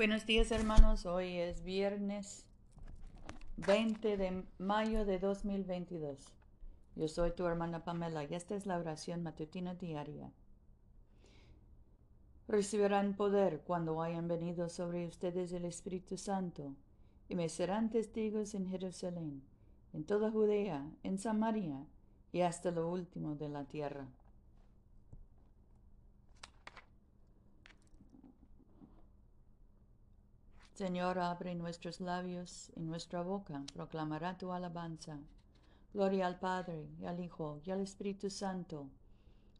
Buenos días hermanos, hoy es viernes 20 de mayo de 2022. Yo soy tu hermana Pamela y esta es la oración matutina diaria. Recibirán poder cuando hayan venido sobre ustedes el Espíritu Santo y me serán testigos en Jerusalén, en toda Judea, en Samaria y hasta lo último de la tierra. Señor, abre nuestros labios y nuestra boca proclamará tu alabanza. Gloria al Padre, y al Hijo, y al Espíritu Santo,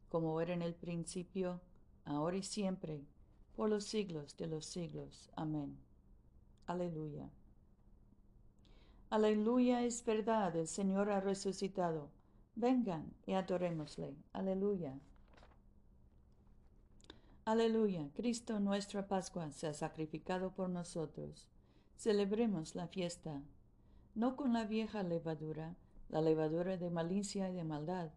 como era en el principio, ahora y siempre, por los siglos de los siglos. Amén. Aleluya. Aleluya es verdad, el Señor ha resucitado. Vengan y adorémosle. Aleluya. Aleluya, Cristo nuestra Pascua se ha sacrificado por nosotros. Celebremos la fiesta, no con la vieja levadura, la levadura de malicia y de maldad,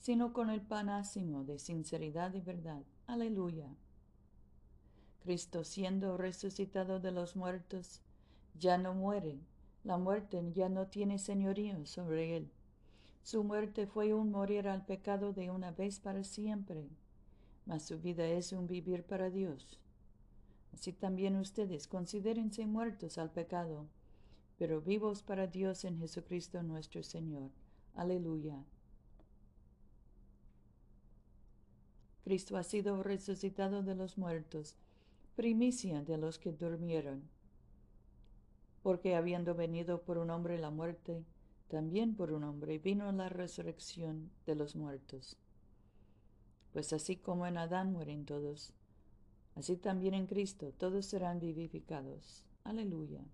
sino con el panásimo de sinceridad y verdad. Aleluya. Cristo siendo resucitado de los muertos, ya no muere, la muerte ya no tiene señorío sobre él. Su muerte fue un morir al pecado de una vez para siempre mas su vida es un vivir para Dios. Así también ustedes considérense muertos al pecado, pero vivos para Dios en Jesucristo nuestro Señor. Aleluya. Cristo ha sido resucitado de los muertos, primicia de los que durmieron. Porque habiendo venido por un hombre la muerte, también por un hombre vino la resurrección de los muertos. Pues así como en Adán mueren todos, así también en Cristo todos serán vivificados. Aleluya.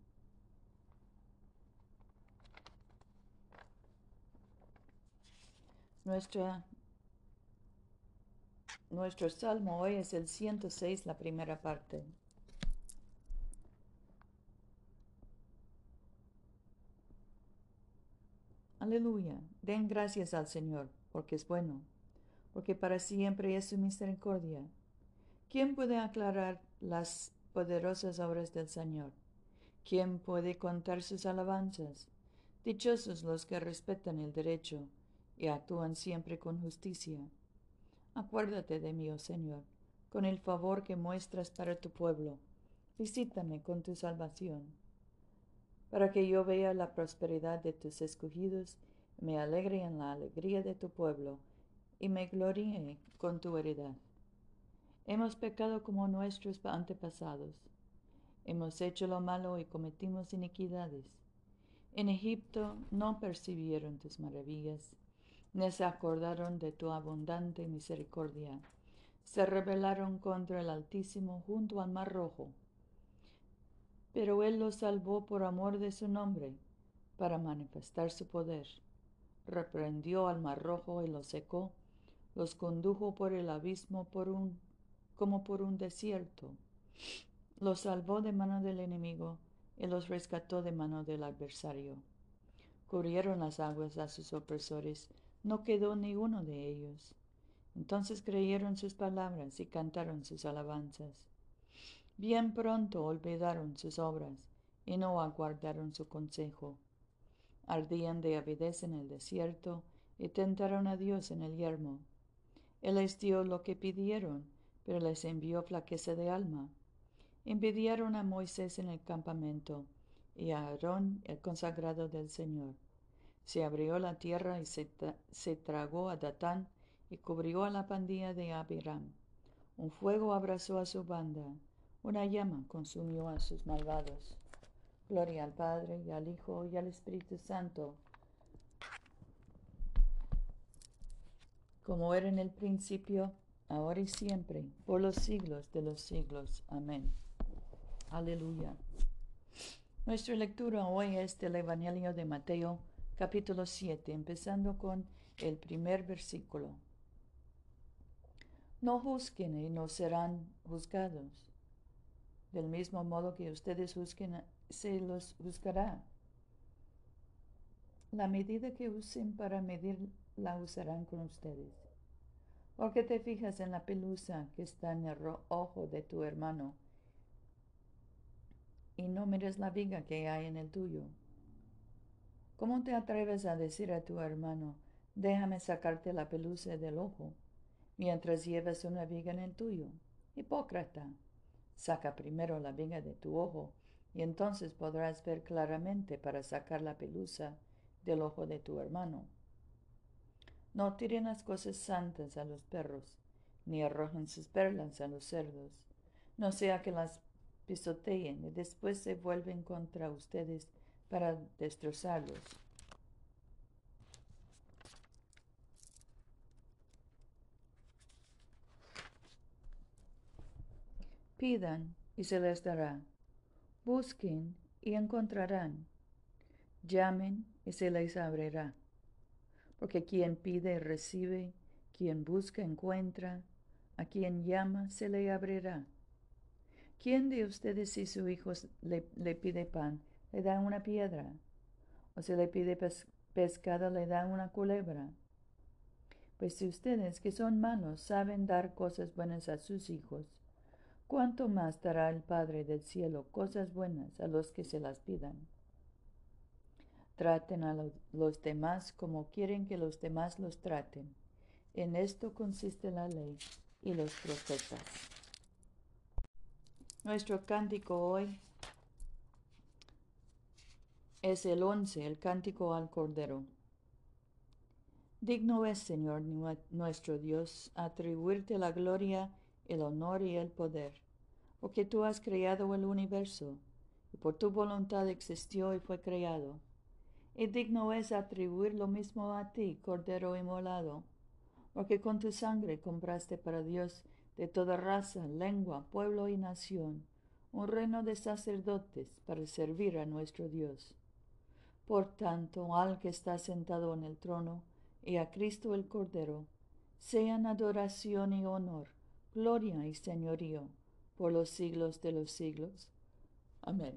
Nuestro salmo hoy es el 106, la primera parte. Aleluya. Den gracias al Señor, porque es bueno porque para siempre es su misericordia. ¿Quién puede aclarar las poderosas obras del Señor? ¿Quién puede contar sus alabanzas? Dichosos los que respetan el derecho y actúan siempre con justicia. Acuérdate de mí, oh Señor, con el favor que muestras para tu pueblo. Visítame con tu salvación, para que yo vea la prosperidad de tus escogidos y me alegre en la alegría de tu pueblo y me gloríe con tu heredad. Hemos pecado como nuestros antepasados. Hemos hecho lo malo y cometimos iniquidades. En Egipto no percibieron tus maravillas, ni se acordaron de tu abundante misericordia. Se rebelaron contra el Altísimo junto al Mar Rojo. Pero Él los salvó por amor de su nombre, para manifestar su poder. Reprendió al Mar Rojo y lo secó los condujo por el abismo por un, como por un desierto. Los salvó de mano del enemigo y los rescató de mano del adversario. Cubrieron las aguas a sus opresores, no quedó ni uno de ellos. Entonces creyeron sus palabras y cantaron sus alabanzas. Bien pronto olvidaron sus obras y no aguardaron su consejo. Ardían de avidez en el desierto y tentaron a Dios en el yermo. Él les dio lo que pidieron, pero les envió flaqueza de alma. Envidiaron a Moisés en el campamento y a Aarón, el consagrado del Señor. Se abrió la tierra y se, tragó a Datán y cubrió a la pandilla de Abiram. Un fuego abrazó a su banda, una llama consumió a sus malvados. Gloria al Padre y al Hijo y al Espíritu Santo como era en el principio, ahora y siempre, por los siglos de los siglos. Amén. Aleluya. Nuestra lectura hoy es del Evangelio de Mateo, capítulo 7, empezando con el primer versículo. No juzguen y no serán juzgados. Del mismo modo que ustedes juzguen, se los juzgará. La medida que usen para medir la usarán con ustedes. Porque te fijas en la pelusa que está en el ojo de tu hermano y no mires la viga que hay en el tuyo? ¿Cómo te atreves a decir a tu hermano, déjame sacarte la pelusa del ojo, mientras llevas una viga en el tuyo? Hipócrita, saca primero la viga de tu ojo, y entonces podrás ver claramente para sacar la pelusa del ojo de tu hermano. No tiren las cosas santas a los perros, ni arrojen sus perlas a los cerdos, no sea que las pisoteen y después se vuelven contra ustedes para destrozarlos. Pidan y se les dará. Busquen y encontrarán. Llamen y se les abrirá. Porque quien pide recibe, quien busca encuentra, a quien llama se le abrirá. ¿Quién de ustedes si su hijo le, pide pan, le da una piedra? ¿O si le pide pescado, le da una culebra? Pues si ustedes, que son malos, saben dar cosas buenas a sus hijos, ¿cuánto más dará el Padre del cielo cosas buenas a los que se las pidan? Traten a los demás como quieren que los demás los traten. En esto consiste la ley y los profetas. Nuestro cántico hoy es el once, el cántico al Cordero. Digno es, Señor nuestro Dios, atribuirte la gloria, el honor y el poder, porque tú has creado el universo, y por tu voluntad existió y fue creado. Y digno es atribuir lo mismo a ti, Cordero inmolado, porque con tu sangre compraste para Dios de toda raza, lengua, pueblo y nación, un reino de sacerdotes para servir a nuestro Dios. Por tanto, al que está sentado en el trono y a Cristo el Cordero, sean adoración y honor, gloria y señorío por los siglos de los siglos. Amén.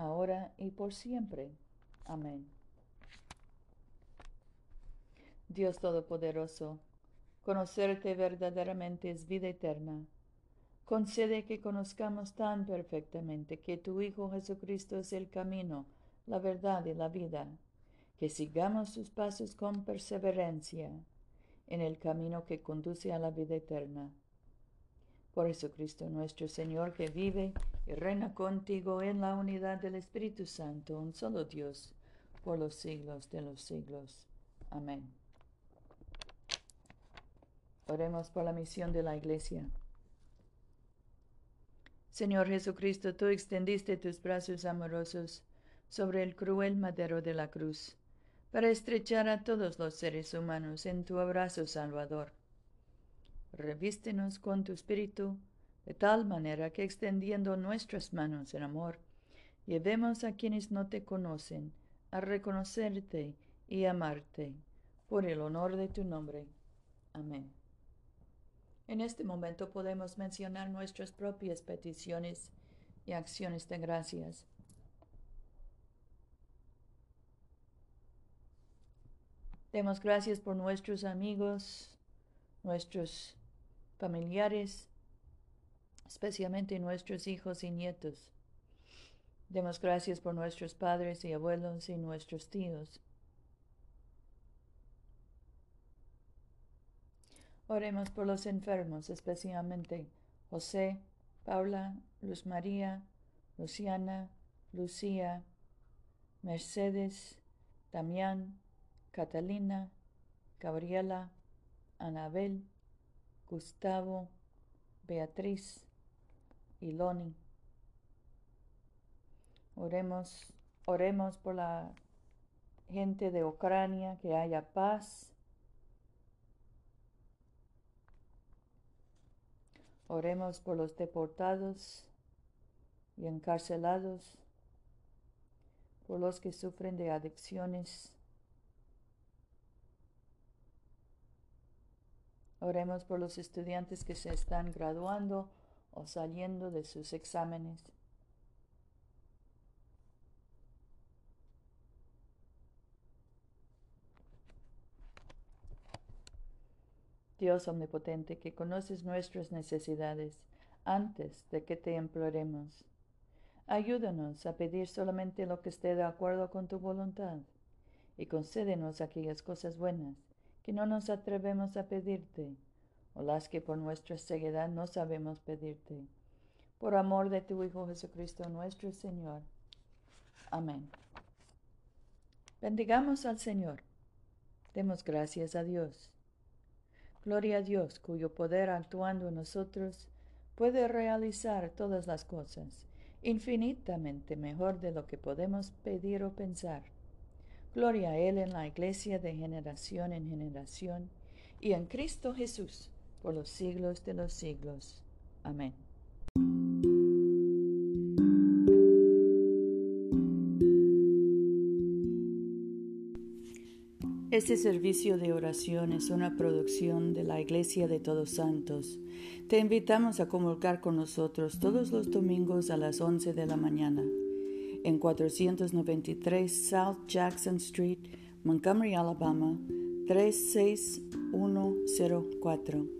ahora y por siempre. Amén. Dios Todopoderoso, Conocerte verdaderamente es vida eterna. Concede que conozcamos tan perfectamente que tu Hijo Jesucristo es el camino, la verdad y la vida, que sigamos sus pasos con perseverancia en el camino que conduce a la vida eterna. Por Jesucristo nuestro Señor, que vive y reina contigo en la unidad del Espíritu Santo, un solo Dios, por los siglos de los siglos. Amén. Oremos por la misión de la Iglesia. Señor Jesucristo, tú extendiste tus brazos amorosos sobre el cruel madero de la cruz, para estrechar a todos los seres humanos en tu abrazo salvador. Revístenos con tu espíritu, de tal manera que extendiendo nuestras manos en amor, llevemos a quienes no te conocen a reconocerte y amarte, por el honor de tu nombre. Amén. En este momento podemos mencionar nuestras propias peticiones y acciones de gracias. Demos gracias por nuestros amigos, nuestros familiares, especialmente nuestros hijos y nietos. Demos gracias por nuestros padres y abuelos y nuestros tíos. Oremos por los enfermos, especialmente José, Paula, Luz María, Luciana, Lucía, Mercedes, Damián, Catalina, Gabriela, Anabel, Gustavo, Beatriz y Loni. Oremos, oremos por la gente de Ucrania, que haya paz Oremos por los deportados y encarcelados, por los que sufren de adicciones. Oremos por los estudiantes que se están graduando o saliendo de sus exámenes. Dios omnipotente, que conoces nuestras necesidades antes de que te imploremos. Ayúdanos a pedir solamente lo que esté de acuerdo con tu voluntad y concédenos aquellas cosas buenas que no nos atrevemos a pedirte o las que por nuestra ceguedad no sabemos pedirte. Por amor de tu Hijo Jesucristo nuestro Señor. Amén. Bendigamos al Señor. Demos gracias a Dios. Gloria a Dios, cuyo poder actuando en nosotros puede realizar todas las cosas, infinitamente mejor de lo que podemos pedir o pensar. Gloria a Él en la Iglesia de generación en generación y en Cristo Jesús por los siglos de los siglos. Amén. Este servicio de oración es una producción de la Iglesia de Todos Santos. Te invitamos a comulgar con nosotros todos los domingos a las 11 de la mañana en 493 South Jackson Street, Montgomery, Alabama 36104.